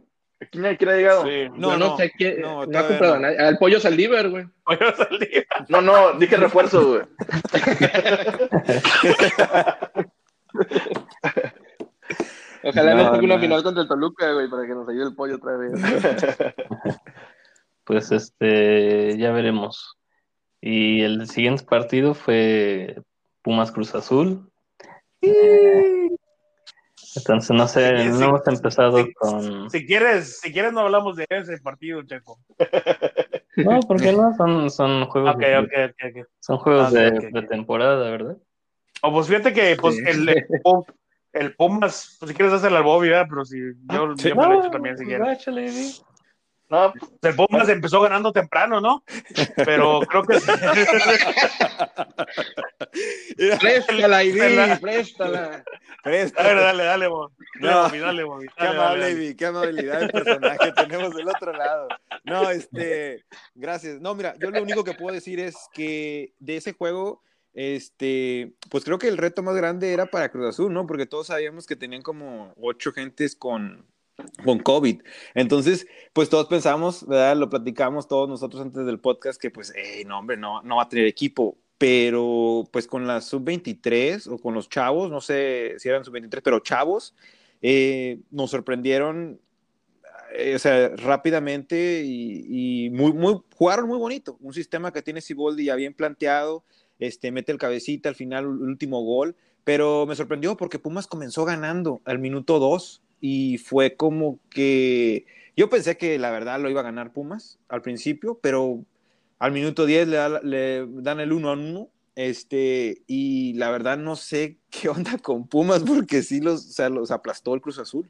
¿Quién, quién ha llegado? Sí. No, no, no, sé quién. no, No, ha comprado no. nadie. Al pollo Saldívar, güey. Oye, salí. No, no, dije refuerzo, güey. Ojalá No, toque una final contra el Toluca, güey, para que nos ayude el pollo otra vez. Pues este, ya veremos. Y el siguiente partido fue Pumas Cruz Azul. Eh, Entonces, no sé, Sí, no sí, hemos empezado sí, con. Si quieres, si quieres no hablamos de ese partido, Checo. No, porque no, son, son juegos, Ok, de, ok, ok, ok. son juegos Ok, de, de temporada, ¿verdad? O pues fíjate que pues el, el, el Pumas, pues si quieres hacer al Bobby, ¿verdad? Pero si yo, Sí. yo me lo No, echo también si pues, quieres. No, El Pumas empezó ganando temprano, ¿no? Pero creo que Préstala, Ivy, Préstala. préstala. Presta. Dale, dale, dale, Bobby. Dale, No. Bobby, dale, Bobby. Qué Dale, dale, amable. Ivy, qué amabilidad de personaje tenemos del otro lado. No, este, gracias. No, mira, yo lo único que puedo decir es que de ese juego, este, pues creo que el reto más grande era para Cruz Azul, ¿no? Porque todos sabíamos que tenían como ocho gentes con, con COVID. Entonces, pues todos pensamos, ¿verdad? Lo platicamos todos nosotros antes del podcast que pues, hey, no, hombre, no, no va a tener equipo. Pero pues con la sub-23 o con los chavos, no sé si eran sub-23, pero chavos, eh, nos sorprendieron eh, o sea, rápidamente y, muy, muy, jugaron muy bonito. Un sistema que tiene Siboldi ya bien planteado, este, mete el cabecita al final, último gol, pero me sorprendió porque Pumas comenzó ganando al minuto 2 y fue como que yo pensé que la verdad lo iba a ganar Pumas al principio, pero al minuto 10 le, da- le dan el 1 a 1. Este, y la verdad no sé qué onda con Pumas porque sí los, o sea, los aplastó el Cruz Azul.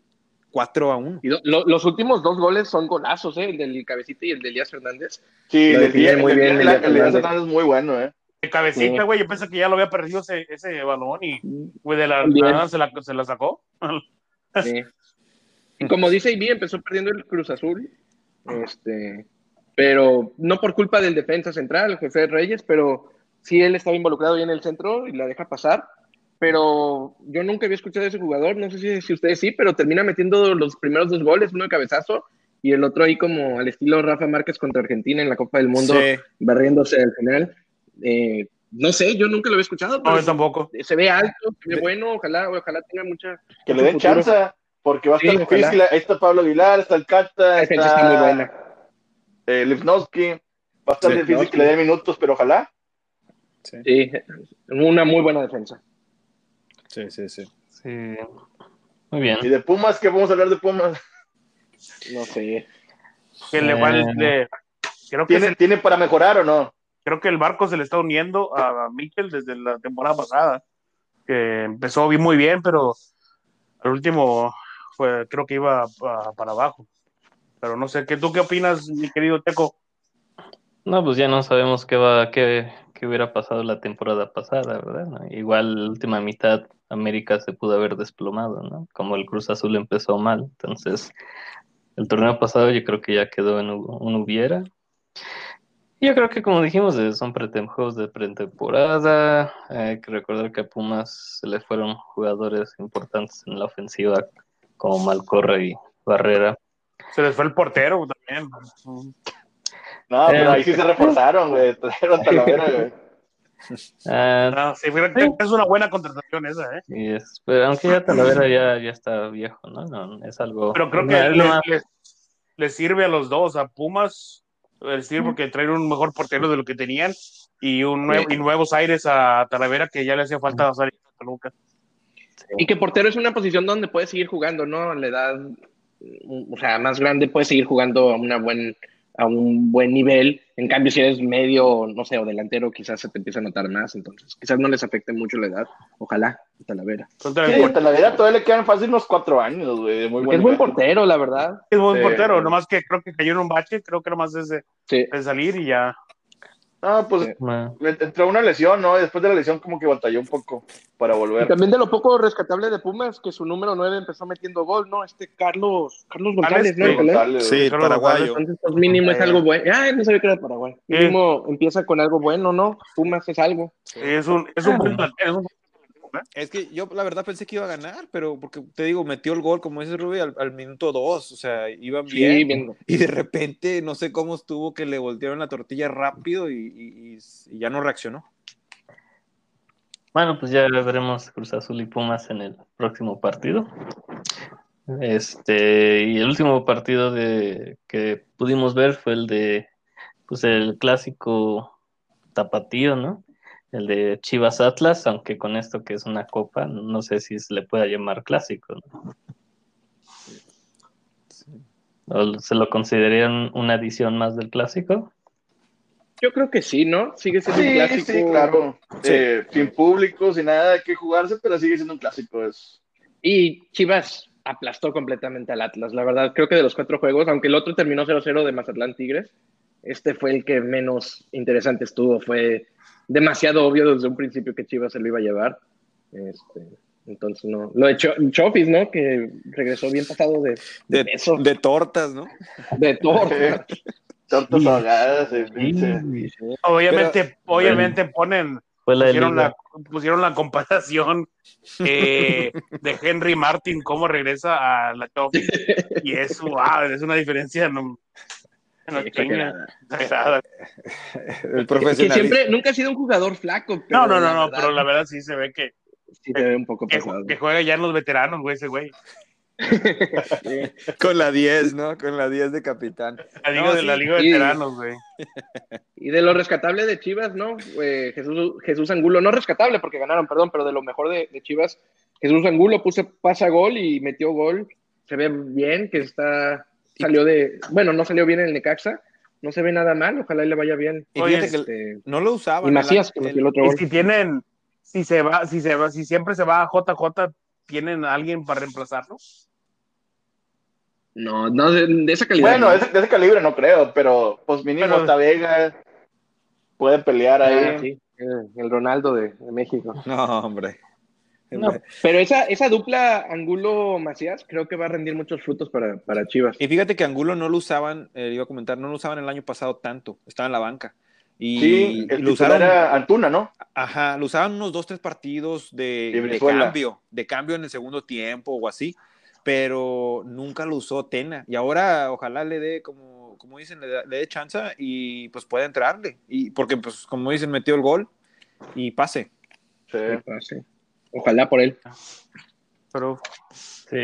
4 a 1. Y lo- lo- los últimos dos goles son golazos, ¿eh? El del Cabecita y el de Elías Fernández. sí, Lo el define muy bien, el Elías Elías Fernández. Es muy bueno, ¿eh? De cabecita, Sí. güey, yo pensé que ya lo había perdido ese, ese balón y, güey, de la Bien. nada se la, se la sacó. Sí. Y como dice Ivy, empezó perdiendo el Cruz Azul. Este, pero no por culpa del defensa central, José Reyes, pero sí él estaba involucrado ahí en el centro y la deja pasar. Pero yo nunca había escuchado a ese jugador, no sé si, si ustedes sí, pero termina metiendo los primeros dos goles, uno de cabezazo y el otro ahí como al estilo Rafa Márquez contra Argentina en la Copa del Mundo, Sí. barriéndose al final. Eh, no sé, yo nunca lo había escuchado, No, pero yo tampoco. se ve alto, se ve bueno, ojalá, ojalá tenga mucha... Que le den futuro. chance, porque va a Sí, estar ojalá. difícil. Ahí está Pablo Aguilar, está el Cata, defensa está muy buena. está eh, Lipnowski. Va a estar Sí, difícil Lipnowski. que le den minutos, pero ojalá. Sí, una muy buena defensa. Sí, sí, sí. Sí. Muy bien. Y de Pumas, ¿qué vamos a hablar de Pumas? No sé. Que le, Eh. va el- le- creo, que ¿Tiene, ¿Tiene para mejorar o no? creo que el barco se le está uniendo a, a Mikel desde la temporada pasada. Que empezó bien, muy bien, pero al último fue, creo que iba pa- para abajo. Pero no sé, ¿qué, ¿tú qué opinas, mi querido Teco? No, pues ya no sabemos qué va, qué, qué hubiera pasado la temporada pasada, ¿verdad? Igual la última mitad América se pudo haber desplomado, ¿no? Como el Cruz Azul empezó mal, entonces el torneo pasado yo creo que ya quedó en un hubiera. Yo creo que como dijimos, eh, son juegos de pretemporada, hay que recordar que a Pumas se le fueron jugadores importantes en la ofensiva como Malcorra y Barrera. Se les fue el portero también. No, pero Eh, ahí sí se reforzaron, güey. Trajeron Talavera, güey. Ah, sí, es una buena contratación esa, ¿eh? Y es, pero aunque ya Talavera ya, ya está viejo, ¿no? No, es algo. Pero creo que es le, más- le- le sirve a los dos, a Pumas, les sirve porque traen un mejor portero de lo que tenían y, un nuevo, y nuevos aires a Talavera que ya le hacía falta salir a Toluca. Y que portero es una posición donde puede seguir jugando, ¿no? La edad, mm, o sea, más grande puede seguir jugando a una buen a un buen nivel. En cambio, si eres medio, no sé, o delantero, quizás se te empieza a notar más. Entonces, quizás no les afecte mucho la edad. Ojalá, Talavera. Sí, a Talavera todavía le quedan fácil unos cuatro años, güey. Muy buen es buen portero, la verdad. Es buen Sí. portero, nomás que creo que cayó en un bache, creo que nomás es de, Sí. de salir y ya. No, pues Sí. Entró una lesión, ¿no? Y después de la lesión como que batalló un poco para Y volver. también de lo poco rescatable de Pumas, que su número 9 empezó metiendo gol, ¿no? Este Carlos, Carlos González, ¿no? Sí. González, Sí. Carlos paraguayo. Entonces, pues mínimo es algo bueno. Ay, no sabía que era Paraguay. Mínimo empieza con algo bueno, ¿no? Pumas es algo. Es un, es un buen plantel, es un- Es que yo la verdad pensé que iba a ganar, pero porque te digo, metió el gol, como dice Rubí, al, al minuto dos, o sea, iban Sí, bien. Y de repente, no sé cómo estuvo que le voltearon la tortilla rápido y, y- y- y ya no reaccionó. Bueno, pues ya veremos Cruz Azul y Pumas en el próximo partido. Este, y el último partido de, que pudimos ver fue el de, pues el clásico tapatío, ¿no? El de Chivas Atlas, aunque con esto que es una copa, no sé si se le pueda llamar clásico. ¿no? ¿O ¿Se lo considerarían una edición más del clásico? Yo creo que sí, ¿no? Sigue siendo un Sí, clásico. sí, claro. Sí. Eh, sin público, sin nada de que jugarse, pero sigue siendo un clásico. Es... Y Chivas aplastó completamente al Atlas. La verdad, creo que de los cuatro juegos, aunque el otro terminó 0-0 de Mazatlán Tigres, este fue el que menos interesante estuvo. Fue demasiado obvio desde un principio que Chivas se lo iba a llevar. Este, entonces, no. Lo de Cho- Chofis, ¿no? Que regresó bien pasado de, de, De, peso, de tortas, ¿no? de todo. Tortas ahogadas. eh, Sí, obviamente, obviamente ponen, la pusieron la, pusieron la comparación eh, de Henry Martin, cómo regresa a la top. Y es, wow, es una diferencia no, no Exagerada. exagerada. El Que profesionalismo. siempre, nunca ha sido un jugador flaco. No, no, no, no, verdad, pero la verdad sí se ve que, Sí se ve un poco que, pesado. que juega ya en los veteranos, güey, ese güey. Sí. Con la 10, ¿no? Con la 10 de capitán. La liga No, de sí. la liga de veteranos, güey. Y de lo rescatable de Chivas, ¿no? Eh, Jesús, Jesús Angulo, no rescatable porque ganaron, perdón, pero de lo mejor de, de Chivas, Jesús Angulo puso pasa gol y metió gol. Se ve bien, que está, salió de, bueno, no salió bien en el Necaxa, no se ve nada mal, ojalá y le vaya bien. Y Oye, fíjate que Este, no lo usaban. y Macías, el- el otro Y gol. si tienen, si se va, si se va, si siempre se va a JJ, ¿tienen a alguien para reemplazarlo? No, no, de, de esa calidad. Bueno, ¿no? de ese, de ese calibre no creo, pero pues mínimo Pero- Tavega puede pelear ahí. Ah, sí, el, el Ronaldo de, de México. No, hombre. No, pero esa, esa dupla Angulo-Macías creo que va a rendir muchos frutos para, para Chivas. Y fíjate que Angulo no lo usaban, eh, iba a comentar, no lo usaban el año pasado tanto, estaba en la banca. Y, Sí, el lo usaron, era Antuna, ¿no? ajá, lo usaban unos dos, tres partidos de, de cambio, de cambio en el segundo tiempo o así, pero nunca lo usó Tena. Y ahora ojalá le dé, como, como dicen, le, da- le dé chance y pues pueda entrarle. Y porque, pues, como dicen, metió el gol y pase. Sí. Sí. Ojalá por él. Pero Sí.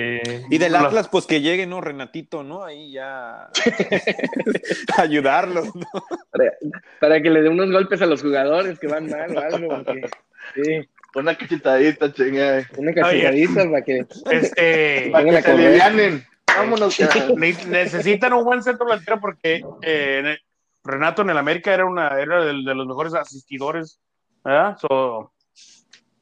Y del Atlas, pues que llegue, ¿no? Renatito, ¿no? Ahí ya ayudarlos, ¿no? Para, para que le dé unos golpes a los jugadores que van mal o algo. porque- sí, Una cachetadita, chinga. una cachetadita para que. este Para que se alivianen. Vámonos. ya. ne- necesitan un buen centro delantero porque eh, en el- Renato en el América era una era de, de los mejores asistidores, ¿verdad? So,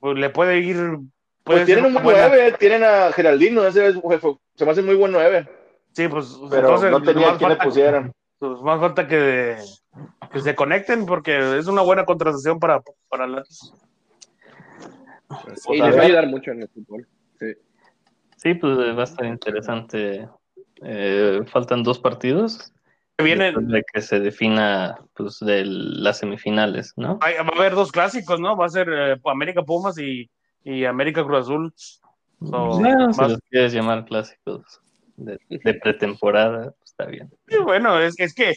pues le puede ir puede Pues tienen un buen buena- 9, tienen a Geraldino, ese es- fue- se me hace muy buen 9, Sí, pues pero entonces no tenía quien le falta- pusieran. pues, más falta que, que se conecten porque es una buena contratación para, para la Y les va a ayudar mucho en el fútbol. Sí. Sí, pues va a estar interesante. Eh, faltan dos partidos. Después de que se defina pues de las semifinales, ¿no? hay- va a haber dos clásicos, ¿no? Va a ser eh, América Pumas y, y América Cruz Azul. So, No, si más- los quieres llamar clásicos de, de pretemporada, pues, está bien. Sí, bueno, es, es que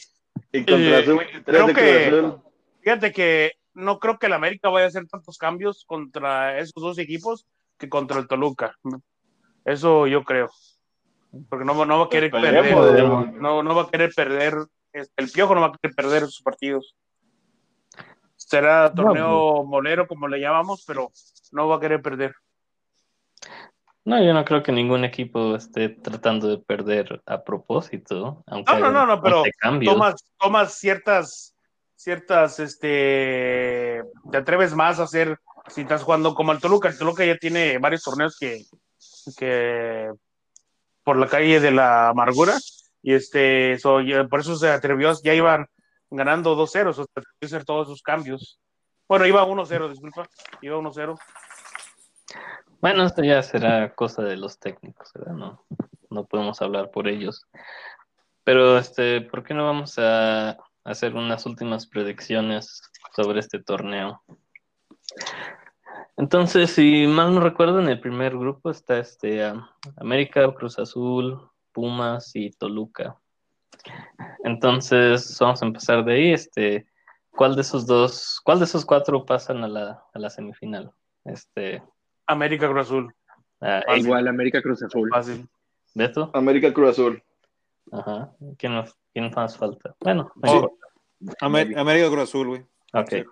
Y contra Eh, su 23 creo que- Azul. Fíjate que no creo que el América vaya a hacer tantos cambios contra esos dos equipos que contra el Toluca. Eso yo creo. Porque no, no va a querer perder. No, no va a querer perder. este, El piojo no va a querer perder sus partidos. Será torneo molero, como le llamamos, pero no va a querer perder. No, yo no creo que ningún equipo esté tratando de perder a propósito. Aunque No, no, no, no, pero cambios. tomas, tomas ciertas, ciertas, este, te atreves más a hacer, si estás jugando como el Toluca, el Toluca ya tiene varios torneos que, que por la calle de la amargura, y este, ya- por eso se atrevió, ya iban ganando 2-0, so, atrevió a hacer todos esos cambios. Bueno, iba 1-0, disculpa, iba 1-0. Bueno, esto ya será cosa de los técnicos. No, no podemos hablar por ellos. Pero, este, ¿por qué no vamos a hacer unas últimas predicciones sobre este torneo? Entonces, si mal no recuerdo, en el primer grupo está este ah, América, Cruz Azul, Pumas y Toluca. Entonces, vamos a empezar de ahí. Este, ¿cuál de esos dos, cuál de esos cuatro pasan a la, a la semifinal? Este, América Cruz Azul, ah, Fácil. Igual América Cruz Azul. fácil. Beto. América Cruz Azul. Ajá. ¿Quién más, quién más falta? Bueno, Oh. América Cruz Azul, güey. ok. sí.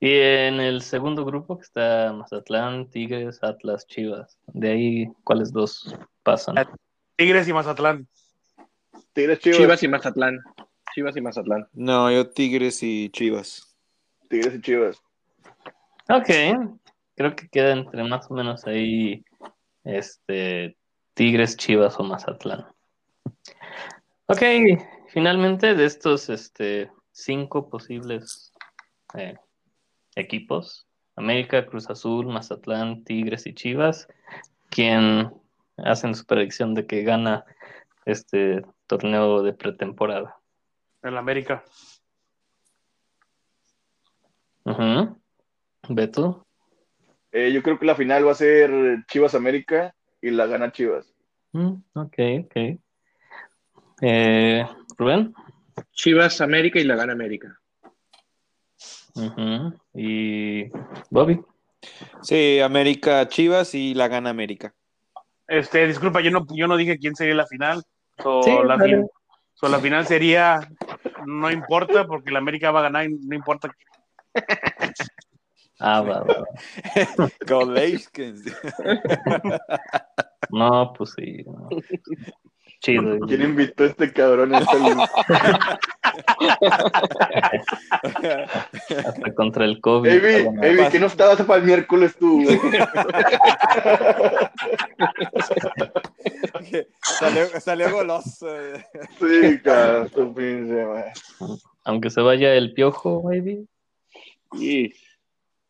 Y en el segundo grupo que está Mazatlán, Tigres, Atlas, Chivas. De ahí, ¿cuáles dos pasan? Tigres y Mazatlán. Tigres Chivas. Chivas y Mazatlán. Chivas y Mazatlán. No, yo Tigres y Chivas. Tigres y Chivas. Ok. Creo que queda entre más o menos ahí este Tigres, Chivas o Mazatlán. Ok, finalmente de estos este, cinco posibles eh, equipos, América, Cruz Azul, Mazatlán, Tigres y Chivas, quien hacen su predicción de que gana este torneo de pretemporada. En la América. Beto, Eh, yo creo que la final va a ser Chivas América y la gana Chivas. Mm, ok, ok. Eh, Rubén. Chivas América y la gana América. Y Bobby. Sí, América Chivas y la gana América. Este, disculpa, yo no, yo no dije quién sería la final. So, Sí, la, dale. fin- so, la final sería, no importa, porque la América va a ganar, y no importa. Ah, va, va. No, pues sí. no. Chido. ¿Quién invitó a este cabrón? a esta lista? Hasta contra el COVID. Avi, que no estabas para el miércoles tú. güey? salió, salió goloso. Sí, cabrón, tu pinche. Aunque se vaya el piojo, baby. Y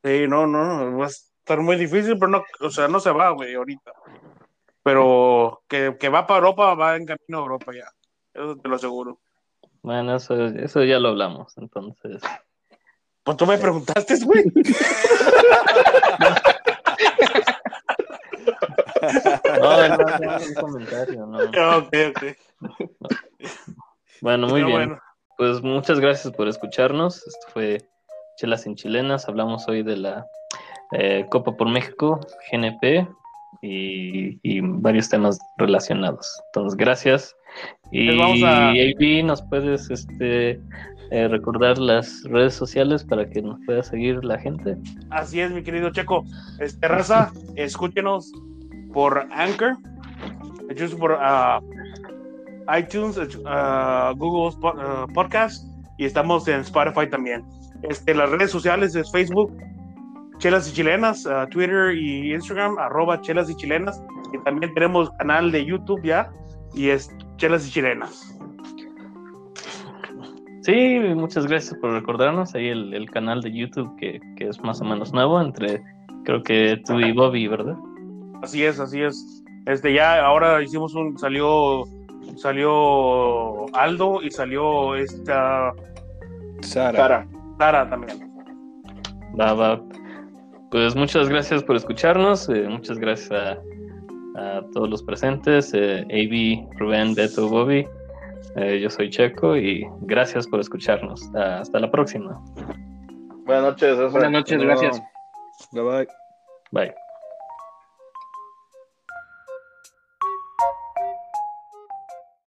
Sí, no, no, va a estar muy difícil, pero no, o sea, no se va, güey, ahorita. Pero que, que va para Europa, va en camino a Europa ya. Eso te lo aseguro. Bueno, eso, eso ya lo hablamos, entonces. Pues tú me preguntaste, güey. No, no, no, un comentario, no. ok, ok. Bueno, muy Pero bien. bueno, Pues muchas gracias por escucharnos. Esto fue Chelas sin Chilenas. Hablamos hoy de la eh, Copa por México, GNP y, y varios temas relacionados. Entonces, gracias. Y vamos a- AB, ¿nos puedes este, eh, recordar las redes sociales para que nos pueda seguir la gente? así es, mi querido Checo. Este, raza, escúchenos por Anchor, escúchenos por ah, iTunes, ah, Google ah, Podcast y estamos en Spotify también. Este, las redes sociales es Facebook, Chelas y Chilenas, ah, Twitter y Instagram, arroba Chelas y Chilenas. Y también tenemos canal de YouTube ya y es Chelas y Chilenas. Sí, muchas gracias por recordarnos. Ahí el, el canal de YouTube que, que es más o menos nuevo entre, creo que tú y Bobby, ¿verdad? Así es, así es. Este ya ahora hicimos un salió salió Aldo y salió esta Sara. Cara. Sara también. Va, va. Pues muchas gracias por escucharnos. eh, muchas gracias a, a todos los presentes. Eh, AB, Rubén, Beto, Bobby. Eh, yo soy Checo y gracias por escucharnos. Hasta la próxima. Buenas noches. Buenas noches, gracias. Bye bye. Bye.